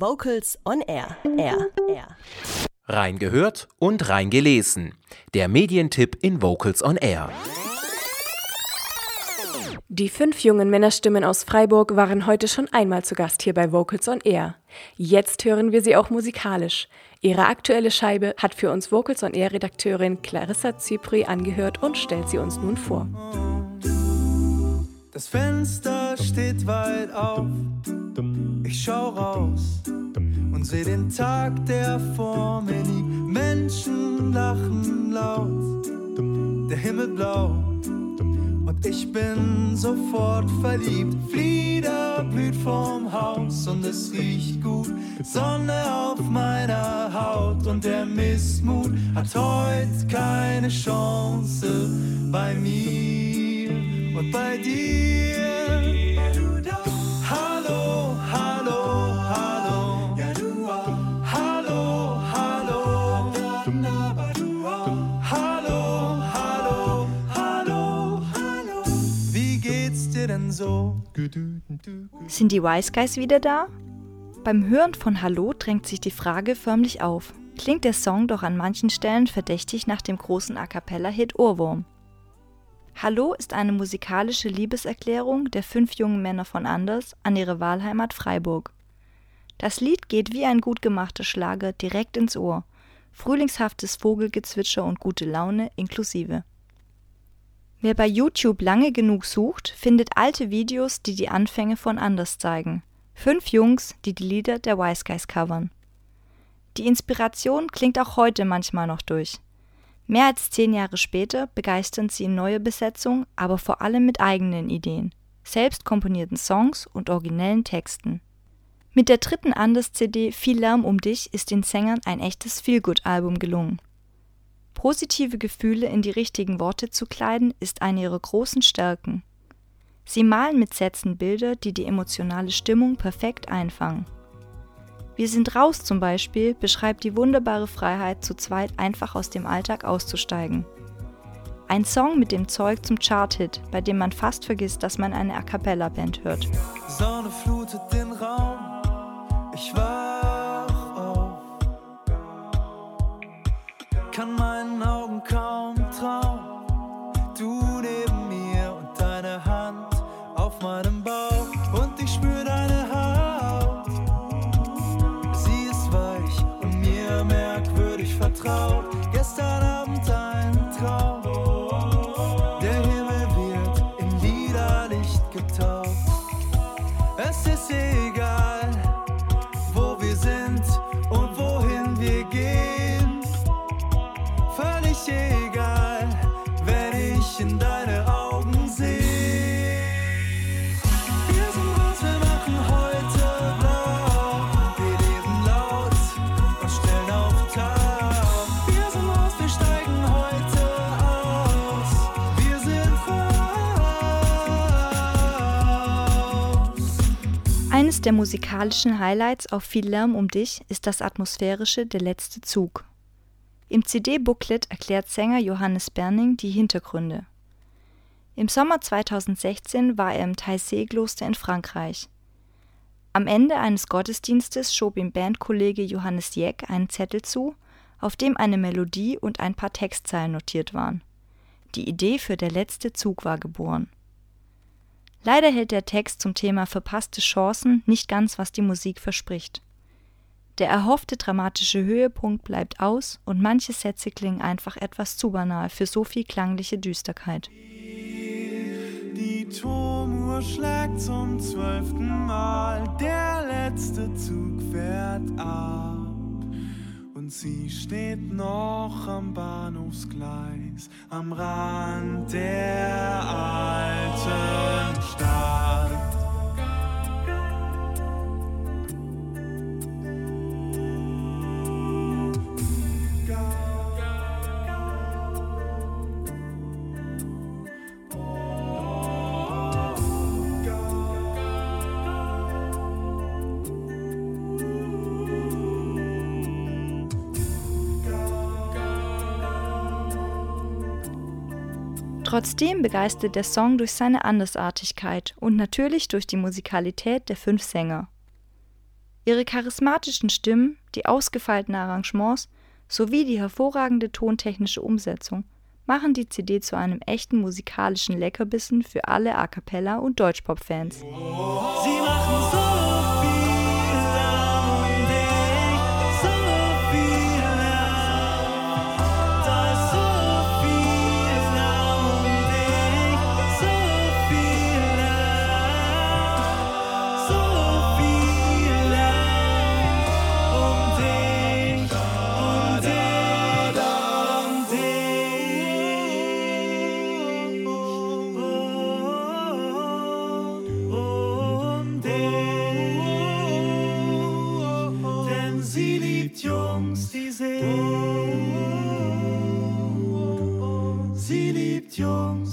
Vocals on Air. Air. Air. Reingehört und reingelesen. Der Medientipp in Vocals on Air. Die fünf jungen Männerstimmen aus Freiburg waren heute schon einmal zu Gast hier bei Vocals on Air. Jetzt hören wir sie auch musikalisch. Ihre aktuelle Scheibe hat für uns Vocals on Air Redakteurin Clarissa Zypri angehört und stellt sie uns nun vor. Das Fenster steht weit auf. Ich schau raus und seh den Tag, der vor mir liegt. Menschen lachen laut, der Himmel blau. Und ich bin sofort verliebt. Flieder blüht vorm Haus und es riecht gut. Sonne auf meiner Haut und der Missmut hat heute keine Chance bei mir und bei dir. So? Sind die Wise Guys wieder da? Beim Hören von Hallo drängt sich die Frage förmlich auf. Klingt der Song doch an manchen Stellen verdächtig nach dem großen A cappella-Hit Ohrwurm. Hallo ist eine musikalische Liebeserklärung der fünf jungen Männer von Anders an ihre Wahlheimat Freiburg. Das Lied geht wie ein gut gemachter Schlager direkt ins Ohr. Frühlingshaftes Vogelgezwitscher und gute Laune inklusive. Wer bei YouTube lange genug sucht, findet alte Videos, die die Anfänge von Anders zeigen. Fünf Jungs, die die Lieder der Wise Guys covern. Die Inspiration klingt auch heute manchmal noch durch. Mehr als zehn Jahre später begeistern sie in neuer Besetzung, aber vor allem mit eigenen Ideen, selbst komponierten Songs und originellen Texten. Mit der dritten Anders-CD Viel Lärm um dich ist den Sängern ein echtes Feelgood-Album gelungen. Positive Gefühle in die richtigen Worte zu kleiden, ist eine ihrer großen Stärken. Sie malen mit Sätzen Bilder, die die emotionale Stimmung perfekt einfangen. Wir sind raus zum Beispiel beschreibt die wunderbare Freiheit, zu zweit einfach aus dem Alltag auszusteigen. Ein Song mit dem Zeug zum Chart-Hit, bei dem man fast vergisst, dass man eine A Cappella-Band hört. Sonne flutet den Raum. Ich wach Kann meinen Augen kaum trauen. Du neben mir und deine Hand auf meinem Eines der musikalischen Highlights auf Viel Lärm um dich ist das atmosphärische Der letzte Zug. Im CD-Booklet erklärt Sänger Johannes Berning die Hintergründe. Im Sommer 2016 war er im Taizé-Kloster in Frankreich. Am Ende eines Gottesdienstes schob ihm Bandkollege Johannes Jeck einen Zettel zu, auf dem eine Melodie und ein paar Textzeilen notiert waren. Die Idee für Der letzte Zug war geboren. Leider hält der Text zum Thema verpasste Chancen nicht ganz, was die Musik verspricht. Der erhoffte dramatische Höhepunkt bleibt aus und manche Sätze klingen einfach etwas zu banal für so viel klangliche Düsterkeit. Die Turmuhr schlägt zum zwölften Mal, der letzte Zug fährt ab. Und sie steht noch am Bahnhofsgleis, am Rand der alten Stadt. Trotzdem begeistert der Song durch seine Andersartigkeit und natürlich durch die Musikalität der fünf Sänger. Ihre charismatischen Stimmen, die ausgefeilten Arrangements sowie die hervorragende tontechnische Umsetzung machen die CD zu einem echten musikalischen Leckerbissen für alle A cappella und Deutschpop-Fans. So Liebtjungs die See. Sie liebt Jungs.